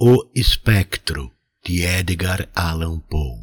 O Espectro, de Edgar Allan Poe.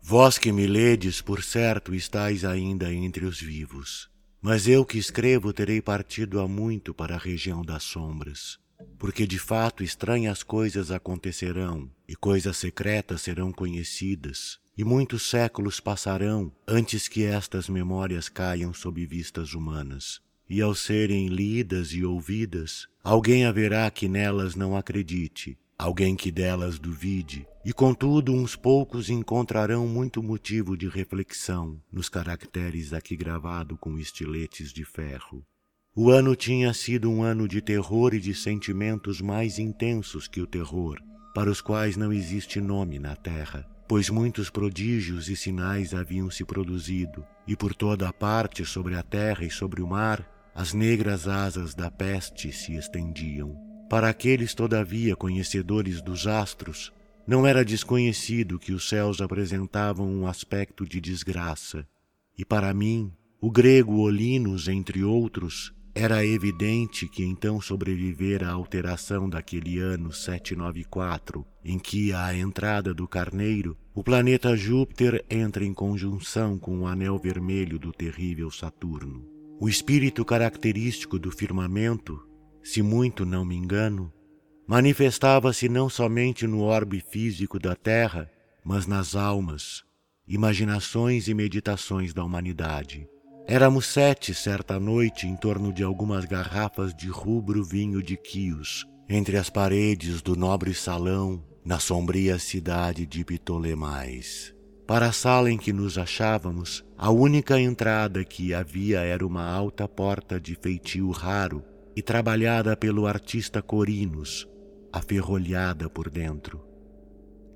Vós que me ledes, por certo, estáis ainda entre os vivos. Mas eu que escrevo terei partido há muito para a região das sombras, porque de fato estranhas coisas acontecerão e coisas secretas serão conhecidas, e muitos séculos passarão antes que estas memórias caiam sob vistas humanas. E ao serem lidas e ouvidas, alguém haverá que nelas não acredite, alguém que delas duvide, e contudo uns poucos encontrarão muito motivo de reflexão nos caracteres aqui gravado com estiletes de ferro. O ano tinha sido um ano de terror e de sentimentos mais intensos que o terror, para os quais não existe nome na terra, pois muitos prodígios e sinais haviam se produzido, e por toda a parte sobre a terra e sobre o mar, as negras asas da peste se estendiam. Para aqueles, todavia, conhecedores dos astros, não era desconhecido que os céus apresentavam um aspecto de desgraça, e para mim, o grego Olinus, entre outros, era evidente que então sobrevivera a alteração daquele ano 794, em que, à entrada do Carneiro, o planeta Júpiter entra em conjunção com o anel vermelho do terrível Saturno. O espírito característico do firmamento se muito não me engano, manifestava-se não somente no orbe físico da Terra, mas nas almas, imaginações e meditações da humanidade. Éramos sete certa noite em torno de algumas garrafas de rubro vinho de Quios, entre as paredes do nobre salão, na sombria cidade de Ptolemais. Para a sala em que nos achávamos, a única entrada que havia era uma alta porta de feitio raro, e trabalhada pelo artista Corinos, aferrolhada por dentro.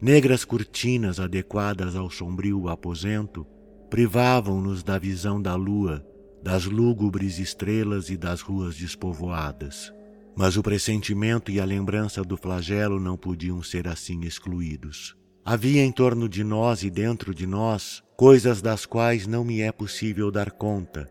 Negras cortinas adequadas ao sombrio aposento privavam-nos da visão da lua, das lúgubres estrelas e das ruas despovoadas. Mas o pressentimento e a lembrança do flagelo não podiam ser assim excluídos. Havia em torno de nós e dentro de nós coisas das quais não me é possível dar conta,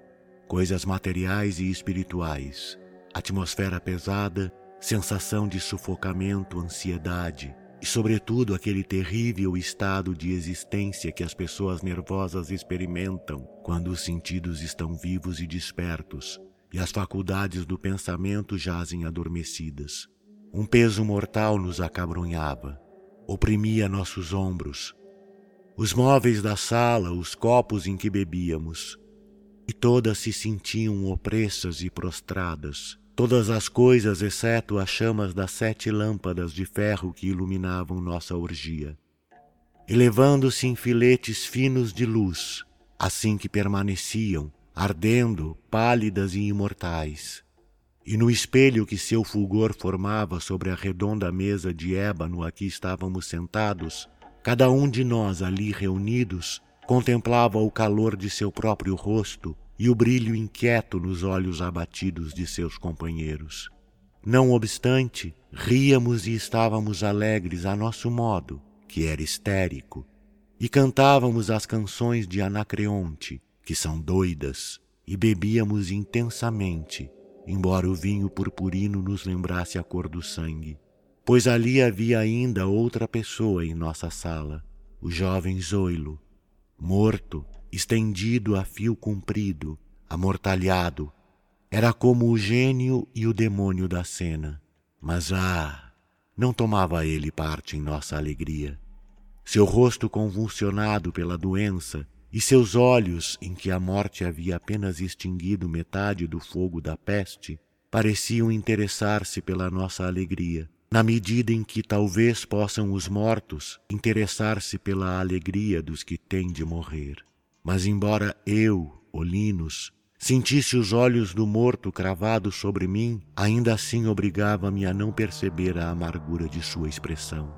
coisas materiais e espirituais atmosfera pesada, sensação de sufocamento, ansiedade e, sobretudo, aquele terrível estado de existência que as pessoas nervosas experimentam quando os sentidos estão vivos e despertos e as faculdades do pensamento jazem adormecidas. Um peso mortal nos acabrunhava, oprimia nossos ombros, os móveis da sala, os copos em que bebíamos, e todas se sentiam opressas e prostradas todas as coisas exceto as chamas das sete lâmpadas de ferro que iluminavam nossa orgia, elevando-se em filetes finos de luz, assim que permaneciam, ardendo, pálidas e imortais. E no espelho que seu fulgor formava sobre a redonda mesa de ébano a que estávamos sentados, cada um de nós ali reunidos contemplava o calor de seu próprio rosto e o brilho inquieto nos olhos abatidos de seus companheiros. Não obstante, ríamos e estávamos alegres a nosso modo, que era histérico, e cantávamos as canções de Anacreonte, que são doidas, e bebíamos intensamente, embora o vinho purpurino nos lembrasse a cor do sangue. Pois ali havia ainda outra pessoa em nossa sala, o jovem Zoilo, morto estendido a fio comprido, amortalhado. Era como o gênio e o demônio da cena. Mas ah, não tomava ele parte em nossa alegria. Seu rosto convulsionado pela doença e seus olhos, em que a morte havia apenas extinguido metade do fogo da peste, pareciam interessar-se pela nossa alegria, na medida em que talvez possam os mortos interessar-se pela alegria dos que têm de morrer. Mas embora eu, Olinos, sentisse os olhos do morto cravados sobre mim, ainda assim obrigava-me a não perceber a amargura de sua expressão.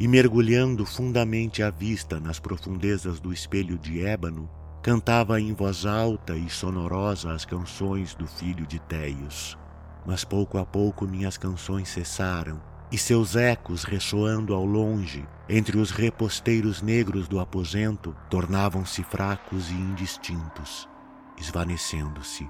E mergulhando fundamente a vista nas profundezas do espelho de ébano, cantava em voz alta e sonorosa as canções do filho de Teios. Mas pouco a pouco minhas canções cessaram e seus ecos ressoando ao longe, entre os reposteiros negros do aposento, tornavam-se fracos e indistintos, esvanecendo-se.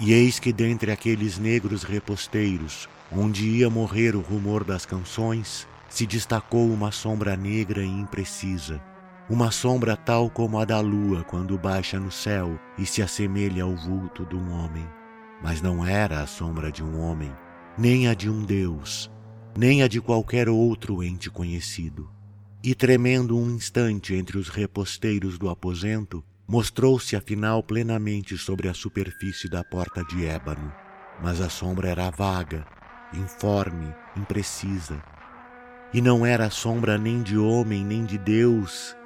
E eis que dentre aqueles negros reposteiros, onde ia morrer o rumor das canções, se destacou uma sombra negra e imprecisa, uma sombra tal como a da lua quando baixa no céu e se assemelha ao vulto de um homem. Mas não era a sombra de um homem, nem a de um Deus, nem a de qualquer outro ente conhecido. E tremendo um instante entre os reposteiros do aposento, mostrou-se afinal plenamente sobre a superfície da porta de ébano, mas a sombra era vaga, informe, imprecisa. E não era sombra nem de homem, nem de Deus,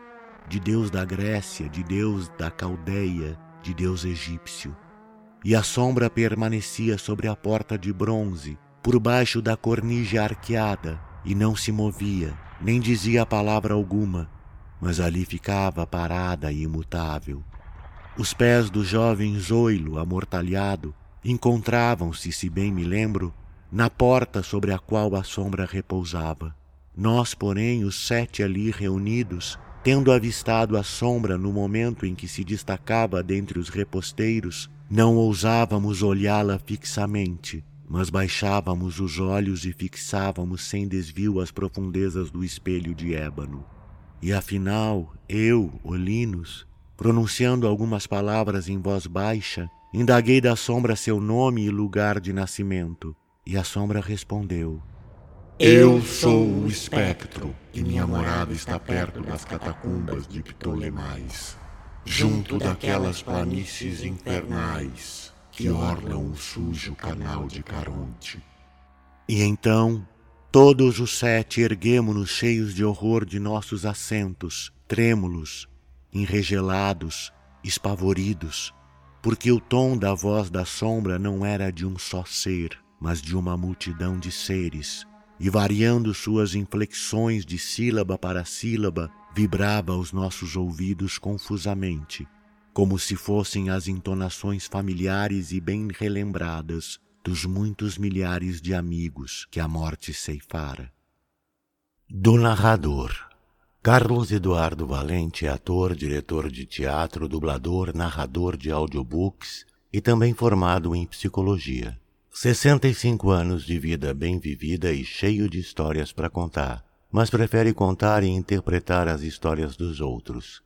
de Deus da Grécia, de Deus da Caldeia, de Deus egípcio. E a sombra permanecia sobre a porta de bronze, por baixo da cornija arqueada, e não se movia, nem dizia palavra alguma, mas ali ficava parada e imutável. Os pés do jovem Zoilo, amortalhado, encontravam-se, se bem me lembro, na porta sobre a qual a sombra repousava. Nós, porém, os sete ali reunidos, tendo avistado a sombra no momento em que se destacava dentre os reposteiros, não ousávamos olhá-la fixamente, mas baixávamos os olhos e fixávamos sem desvio as profundezas do espelho de ébano. E afinal, eu, Olinos, pronunciando algumas palavras em voz baixa, indaguei da sombra seu nome e lugar de nascimento. E a sombra respondeu: Eu sou o espectro, e minha morada está perto das catacumbas de Ptolemais, junto daquelas planícies infernais que ornam o sujo canal de Caronte. E então Todos os sete erguemo-nos cheios de horror de nossos assentos, trêmulos, enregelados, espavoridos, porque o tom da voz da sombra não era de um só ser, mas de uma multidão de seres, e variando suas inflexões de sílaba para sílaba, vibrava aos nossos ouvidos confusamente, como se fossem as entonações familiares e bem relembradas dos muitos milhares de amigos que a morte ceifara. Do narrador. Carlos Eduardo Valente é ator, diretor de teatro, dublador, narrador de audiobooks e também formado em psicologia. 65 anos de vida bem vivida e cheio de histórias para contar, mas prefere contar e interpretar as histórias dos outros.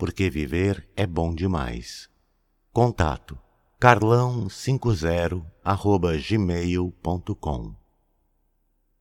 porque viver é bom demais. Contato carlão50 arroba gmail.com